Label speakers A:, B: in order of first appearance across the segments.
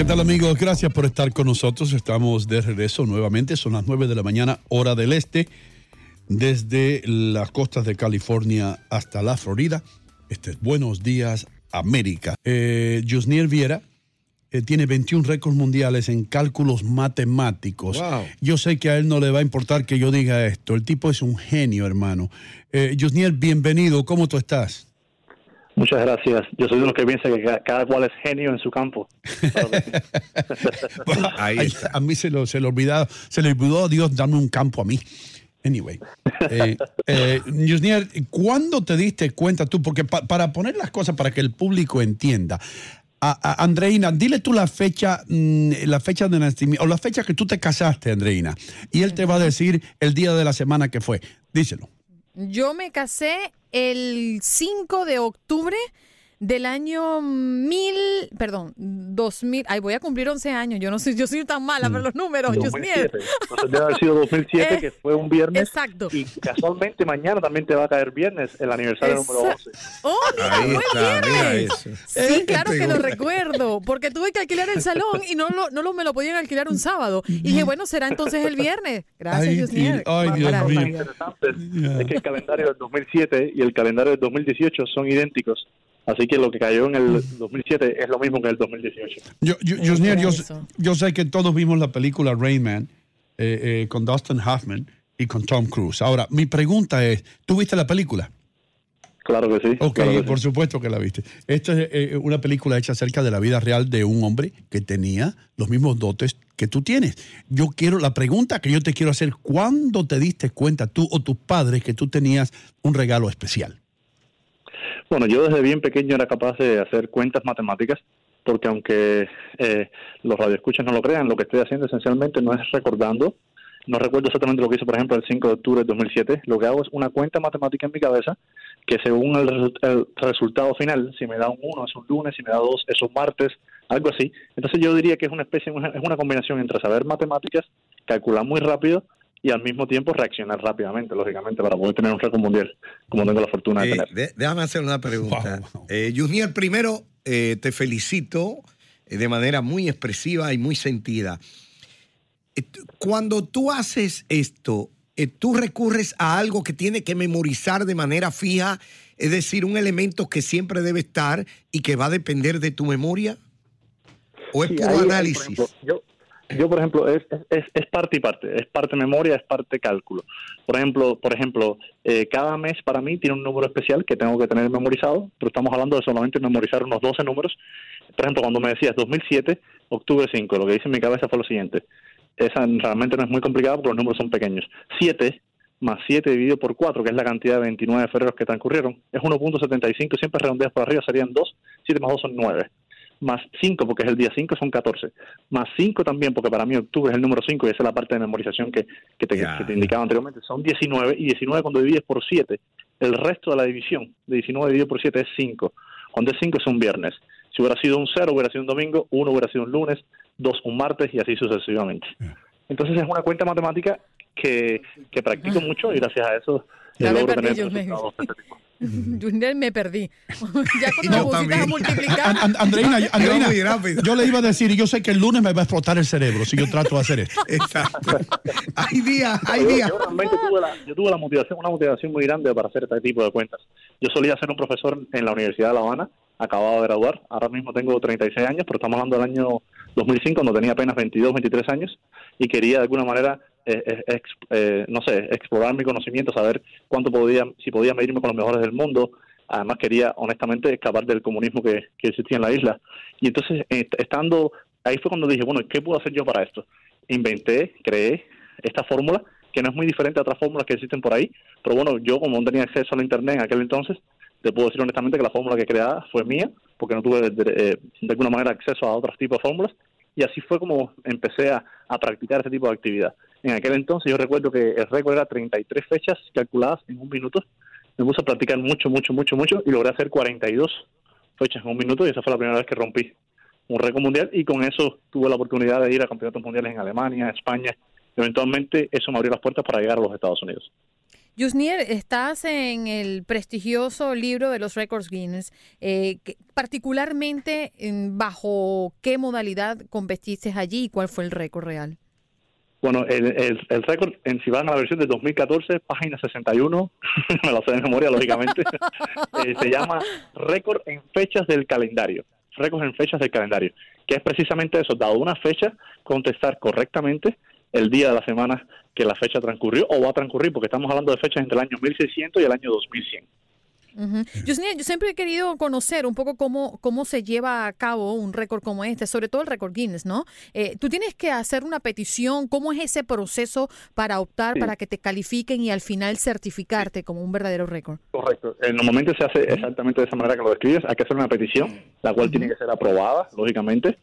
A: ¿Qué tal amigos? Gracias por estar con nosotros. Estamos de regreso nuevamente. Son las 9 de la mañana, hora del este, desde las costas de California hasta la Florida. Este es Buenos Días América. Eh, Viera eh, tiene 21 récords mundiales en cálculos matemáticos. Yo sé que a él no le va a importar que yo diga esto. El tipo es un genio, hermano. Eh, bienvenido. ¿Cómo tú estás?
B: Muchas gracias. Yo soy de los que piensa que cada, cual es genio en su campo.
A: a mí se lo, se le olvidó, se le olvidó a Dios darme un campo a mí. Anyway, eh, eh, ¿cuándo te diste cuenta tú? Porque para poner las cosas para que el público entienda, a, Andreina, dile tú la fecha, mm, la fecha de nacimiento, o la fecha que tú te casaste, Andreina, y él te va a decir el día de la semana que fue. Díselo.
C: Yo me casé el 5 de octubre del año 1000, perdón, 2000, ay, voy a cumplir 11 años, yo no soy, yo soy tan mala para los números,
B: 2007. Entonces debe haber sido 2007, que fue un viernes.
C: Exacto.
B: Y casualmente mañana también te va a caer viernes, el aniversario número 11.
C: ¡Oh, mira, Ahí viernes! Sí, claro que lo recuerdo, porque tuve que alquilar el salón y no, lo, no lo, me lo podían alquilar un sábado. Y dije, bueno, será entonces el viernes. Gracias, Dios mío.
A: Ay, Dios mío.
B: interesante es que el calendario del 2007 y el calendario del 2018 son idénticos. Así que lo que cayó en el 2007 es lo mismo que en el 2018. Yo, yo,
A: yo, sé que todos vimos la película Rayman eh, eh, con Dustin Hoffman y con Tom Cruise. Ahora, mi pregunta es, ¿tú viste la película?
B: Claro que sí.
A: Ok, por supuesto que la viste. Esta es eh, una película hecha acerca de la vida real de un hombre que tenía los mismos dotes que tú tienes. Yo quiero, la pregunta que yo te quiero hacer, ¿cuándo te diste cuenta tú o tus padres que tú tenías un regalo especial?
B: Bueno, yo desde bien pequeño era capaz de hacer cuentas matemáticas, porque aunque eh, los radioescuchas no lo crean, lo que estoy haciendo esencialmente no es recordando, no recuerdo exactamente lo que hice, por ejemplo, el 5 de octubre de 2007, lo que hago es una cuenta matemática en mi cabeza, que según el, resultado final, si me da un 1 es un lunes, si me da 2 es un martes, algo así. Entonces yo diría que es una especie, es una combinación entre saber matemáticas, calcular muy rápido y al mismo tiempo reaccionar rápidamente, lógicamente, para poder tener un récord mundial, como tengo la fortuna de
D: eh,
B: tener.
D: déjame hacer una pregunta. Eh, Junior, primero eh, te felicito de manera muy expresiva y muy sentida. Cuando tú haces esto, tú recurres a algo que tiene que memorizar de manera fija, es decir, un elemento que siempre debe estar y que va a depender de tu memoria. ¿O es puro análisis?
B: yo, yo por ejemplo es, es, es, parte y parte es parte memoria es parte cálculo. Por ejemplo por ejemplo eh, cada mes para mí tiene un número especial que tengo que tener memorizado pero estamos hablando de solamente memorizar unos 12 números. Por ejemplo cuando me decías 2007 octubre 5 lo que hice en mi cabeza fue lo siguiente. Esa realmente no es muy complicada porque los números son pequeños. 7 más 7 dividido por 4, que es la cantidad de 29 febrero que transcurrieron, es 1.75, siempre redondeas por arriba serían 2, 7 más 2 son 9 más 5, porque es el día 5, son 14. Más 5 también, porque para mí octubre es el número 5 y esa es la parte de memorización que, que, te, indicaba anteriormente. Son 19 y 19 cuando divides por 7, el resto de la división de 19 dividido por 7 es 5. Cuando es 5 es un viernes. Si hubiera sido un 0, hubiera sido un domingo, 1 hubiera sido un lunes, 2 un martes y así sucesivamente. Entonces es una cuenta matemática que, que practico ah. mucho y gracias a eso logro tener resultados de este tipo.
C: Junior me perdí. ya cuando me pusiste a multiplicar.
A: Andreina, Andreina yo le iba a decir, y yo sé que el lunes me va a explotar el cerebro si yo trato de hacer esto.
D: Exacto. hay días, hay días.
B: Yo, realmente tuve, la, yo tuve la motivación, una motivación muy grande para hacer este tipo de cuentas. Yo solía ser un profesor en la Universidad de La Habana, acabado de graduar. Ahora mismo tengo 36 años, pero estamos hablando del año 2005, cuando tenía apenas 22, 23 años, y quería de alguna manera eh, eh, eh, no sé, explorar mi conocimiento, saber cuánto podía, si podía medirme con los mejores del mundo. Además quería, honestamente, escapar del comunismo que, existía en la isla. Y entonces, estando ahí fue cuando dije, bueno, ¿qué puedo hacer yo para esto? Inventé, creé esta fórmula, que no es muy diferente a otras fórmulas que existen por ahí, pero bueno, yo como no tenía acceso a Internet en aquel entonces, te puedo decir honestamente que la fórmula que creada fue mía, porque no tuve de, de alguna manera acceso a otros tipos de fórmulas, y así fue como empecé a, a practicar ese tipo de actividad. En aquel entonces yo recuerdo que el récord era 33 fechas calculadas en un minuto. Me puse a practicar mucho, mucho, mucho, mucho y logré hacer 42 fechas en un minuto y esa fue la primera vez que rompí un récord mundial y con eso tuve la oportunidad de ir a campeonatos mundiales en Alemania, España. Eventualmente eso me abrió las puertas para llegar a los Estados Unidos.
C: Yusnier, estás en el prestigioso libro de los récords Guinness. Eh, particularmente, ¿bajo qué modalidad competiste allí y cuál fue el récord real?
B: Bueno, el, el, récord, en, si van a la versión de 2014, página 61, me lo sé de memoria, lógicamente, eh, se llama récord en fechas del calendario. Récord en fechas del calendario, que es precisamente eso, dado una fecha, contestar correctamente el día de la semana que la fecha transcurrió o va a transcurrir, porque estamos hablando de fechas entre el año 1600 y el año 2100
C: yo, siempre he querido conocer un poco cómo, cómo se lleva a cabo un récord como este, sobre todo el récord Guinness, ¿no? Eh, tú tienes que hacer una petición, ¿cómo es ese proceso para optar para que te califiquen y al final certificarte como un verdadero récord?
B: Correcto. Normalmente se hace exactamente de esa manera que lo describes. Hay que hacer una petición, la cual tiene que ser aprobada, lógicamente.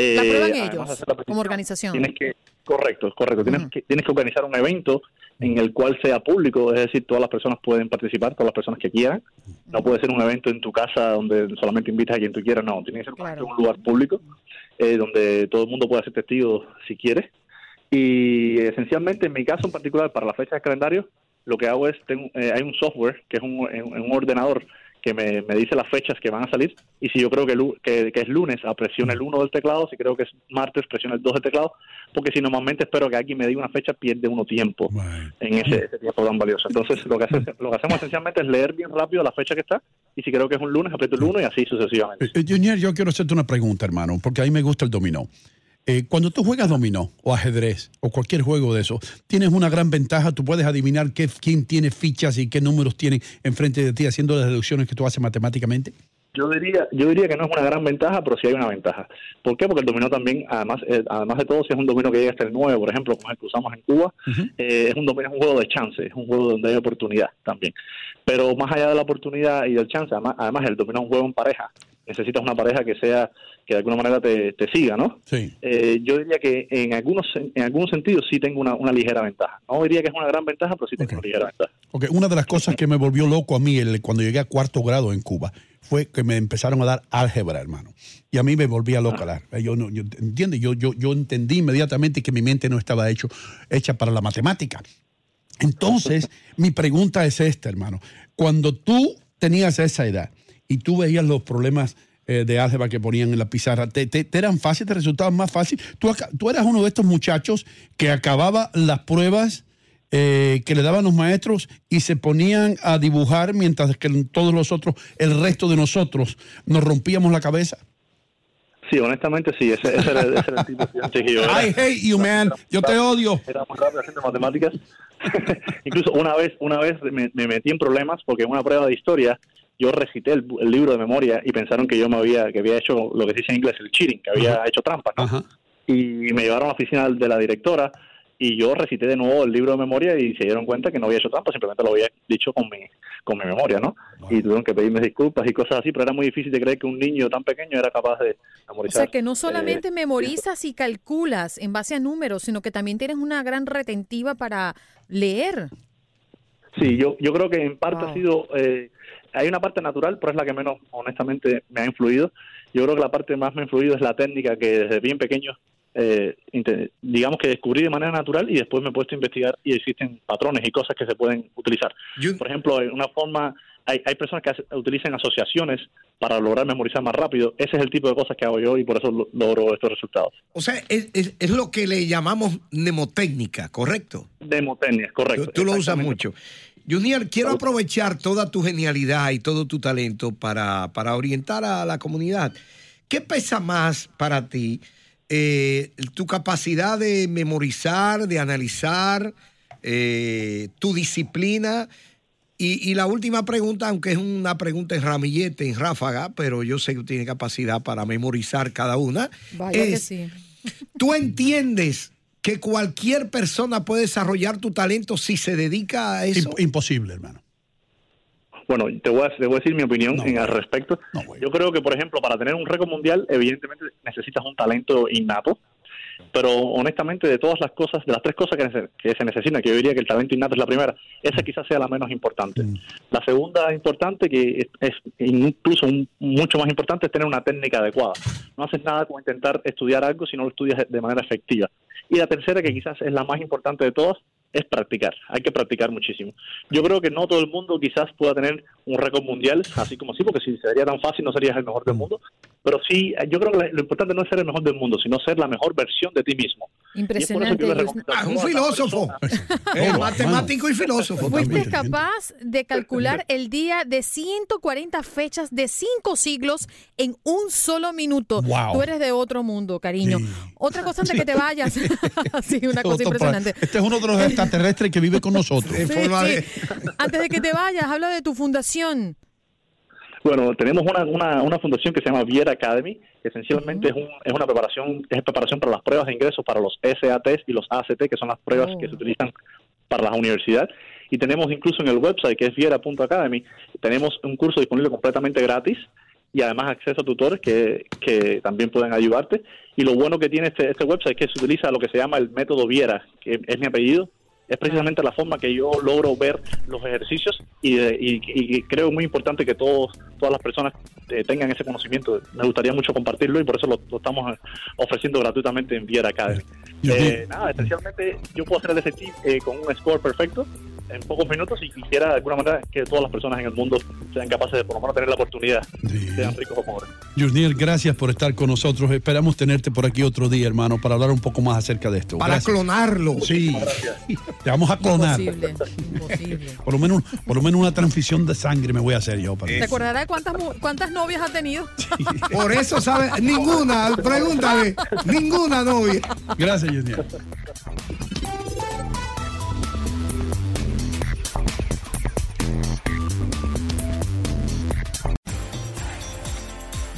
C: ¿La aprueban eh, ellos como organización?
B: Tienes que, correcto, correcto. Tienes, que, tienes que organizar un evento en el cual sea público, es decir, todas las personas pueden participar, todas las personas que quieran. No puede ser un evento en tu casa donde solamente invitas a quien tú quieras, no, tiene que ser un lugar público eh, donde todo el mundo pueda ser testigo si quiere. Y esencialmente, en mi caso en particular, para la fecha de calendario, lo que hago es, tengo, eh, hay un software que es un, un ordenador que me, dice las fechas que van a salir y si yo creo que, que, es lunes, presiona el 1 del teclado, si creo que es martes, presiona el 2 del teclado, porque si normalmente espero que alguien me diga una fecha, pierde uno tiempo en ese, tiempo tan valioso. Entonces lo que, lo que hacemos esencialmente es leer bien rápido la fecha que está y si creo que es un lunes, aprieto el 1 y así sucesivamente.
A: Eh, Junior, yo quiero hacerte una pregunta, hermano, porque a mí me gusta el dominó. Eh, cuando tú juegas dominó o ajedrez o cualquier juego de eso, tienes una gran ventaja. Tú puedes adivinar qué, quién tiene fichas y qué números tiene enfrente de ti haciendo las deducciones que tú haces matemáticamente.
B: Yo diría, yo diría que no es una gran ventaja, pero sí hay una ventaja. ¿Por qué? Porque el dominó también, además, eh, además de todo, si es un dominó que llega hasta el 9, por ejemplo, como el que usamos en Cuba, eh, es un dominó, es un juego de chance, es un juego donde hay oportunidad también. Pero más allá de la oportunidad y del chance, además, además el dominó es un juego en pareja necesitas una pareja que sea que de alguna manera te, siga, ¿no?
A: Sí.
B: Eh, yo diría que en algunos en algunos sentidos sí tengo una, ligera ventaja. No diría que es una gran ventaja, pero sí tengo una ligera ventaja.
A: Okay. Una de las cosas que me volvió loco a mí el, cuando llegué a cuarto grado en Cuba fue que me empezaron a dar álgebra, hermano. Y a mí me volvía loca. Ah. Yo no, yo, Yo, yo, yo entendí inmediatamente que mi mente no estaba hecho, hecha para la matemática. Entonces, mi pregunta es esta, hermano. Cuando tú tenías esa edad, y tú veías los problemas eh, de álgebra que ponían en la pizarra, ¿te, eran fáciles, te resultaban más fácil? ¿Tú, tú eras uno de estos muchachos que acababa las pruebas eh, que le daban los maestros y se ponían a dibujar mientras que todos los otros, el resto de nosotros, nos rompíamos la cabeza?
B: Sí, honestamente sí, ese, era, el tipo de que yo
A: era. I hate you, man. Yo te odio.
B: Era muy rápido haciendo matemáticas. Incluso una vez, una vez me, metí en problemas porque en una prueba de historia yo recité el, libro de memoria y pensaron que yo me había, que había hecho lo que se dice en inglés el cheating, que había hecho trampa, ¿no? Y me llevaron a la oficina de la directora y yo recité de nuevo el libro de memoria y se dieron cuenta que no había hecho trampa, simplemente lo había dicho con mi, con mi memoria, ¿no? Y tuvieron que pedirme disculpas y cosas así, pero era muy difícil de creer que un niño tan pequeño era capaz de memorizar.
C: O sea, que no solamente eh, memorizas y calculas en base a números, sino que también tienes una gran retentiva para leer.
B: Sí, yo, yo creo que en parte ha sido... Eh, hay una parte natural, pero es la que menos, honestamente, me ha influido. Yo creo que la parte más me ha influido es la técnica que desde bien pequeño, eh, digamos que descubrí de manera natural y después me he puesto a investigar y existen patrones y cosas que se pueden utilizar. Por ejemplo, una forma, hay, hay personas que utilizan asociaciones para lograr memorizar más rápido. Ese es el tipo de cosas que hago yo y por eso logro estos resultados.
D: O sea, es, es, lo que le llamamos mnemotécnica, ¿correcto?
B: Mnemotécnica, correcto.
D: tú lo usas mucho. Junior, quiero aprovechar toda tu genialidad y todo tu talento para, orientar a la comunidad. ¿Qué pesa más para ti? Eh, tu capacidad de memorizar, de analizar, eh, tu disciplina. Y, la última pregunta, aunque es una pregunta en ramillete, en ráfaga, pero yo sé que tiene capacidad para memorizar cada una.
C: Vaya que sí.
D: ¿Tú entiendes que cualquier persona puede desarrollar tu talento si se dedica a eso?
A: Imposible, hermano.
B: Bueno, te voy a, te voy a decir mi opinión en al respecto. Yo creo que, por ejemplo, para tener un récord mundial, evidentemente necesitas un talento innato. Pero honestamente, de todas las cosas, de las tres cosas que, que se necesitan, que yo diría que el talento innato es la primera, esa quizás sea la menos importante.
A: Mm.
B: La segunda importante, que es, es incluso un- mucho más importante, es tener una técnica adecuada. No haces nada con intentar estudiar algo si no lo estudias de manera efectiva. Y la tercera, que quizás es la más importante de todas, es practicar. Hay que practicar muchísimo. Yo creo que no todo el mundo quizás pueda tener un récord mundial, así como sí, porque si sería tan fácil no serías el mejor del mundo. Pero sí, yo creo que lo importante no es ser el mejor del mundo, sino ser la mejor versión de ti mismo.
C: Impresionante.
B: Y es por eso que yo le
C: Yusniel.
B: recomiendo a
D: Ah, un filósofo. Eh, matemático y filósofo
C: Fuiste
D: también.
C: capaz de calcular el día de 140 fechas de cinco siglos en un solo minuto.
A: Wow.
C: Tú eres de otro mundo, cariño.
A: Sí.
C: Otra cosa antes de que te vayas. sí, una cosa impresionante.
A: Este es uno de los extraterrestres que vive con nosotros.
C: Sí, sí. Antes de que te vayas, habla de tu fundación.
B: Bueno, tenemos una, una, una fundación que se llama Viera Academy, que esencialmente es, un, es una preparación es preparación para las pruebas de ingreso para los SATs y los ACT, que son las pruebas
C: Oh.
B: que se utilizan para las universidades. Y tenemos incluso en el website, que es viera.academy, tenemos un curso disponible completamente gratis y además acceso a tutores que, que también pueden ayudarte. Y lo bueno que tiene este, este website es que se utiliza lo que se llama el método Viera, que es mi apellido. Es precisamente la forma que yo logro ver los ejercicios y, de- y- y creo muy importante que todos todas las personas eh, tengan ese conocimiento. Me gustaría mucho compartirlo y por eso lo, lo estamos eh, ofreciendo gratuitamente en Viera Academy. Eh, nada, esencialmente yo puedo hacer el SAT eh, con un score perfecto en pocos minutos y quisiera de alguna manera que todas las personas en el mundo sean capaces de por lo menos tener la oportunidad,
A: Sí.
B: sean ricos o pobres.
A: Yusniel, gracias por estar con nosotros. Esperamos tenerte por aquí otro día, hermano, para hablar un poco más acerca de esto.
D: Para
A: Gracias.
D: clonarlo.
A: Sí, te vamos a clonar.
C: Imposible. Imposible.
A: Por lo menos, por lo menos una transfusión de sangre me voy a hacer yo. Para
C: ¿Te acordarás de cuántas, cuántas novias ha tenido?
D: Por eso, ¿sabes? Ninguna, pregúntale, ninguna novia.
A: Gracias, Yusniel.